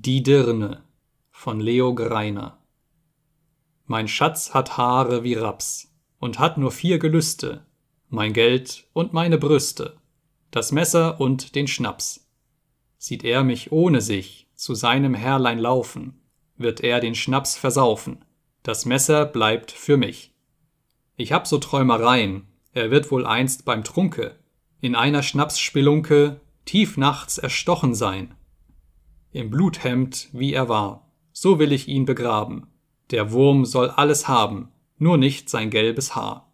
Die Dirne von Leo Greiner Mein Schatz hat Haare wie Raps und hat nur vier Gelüste, mein Geld und meine Brüste, das Messer und den Schnaps. Sieht er mich ohne sich zu seinem Herrlein laufen, wird er den Schnaps versaufen, das Messer bleibt für mich. Ich hab so Träumereien, er wird wohl einst beim Trunke in einer Schnapsspelunke tief nachts erstochen sein im Bluthemd, wie er war. So will ich ihn begraben. Der Wurm soll alles haben, nur nicht sein gelbes Haar.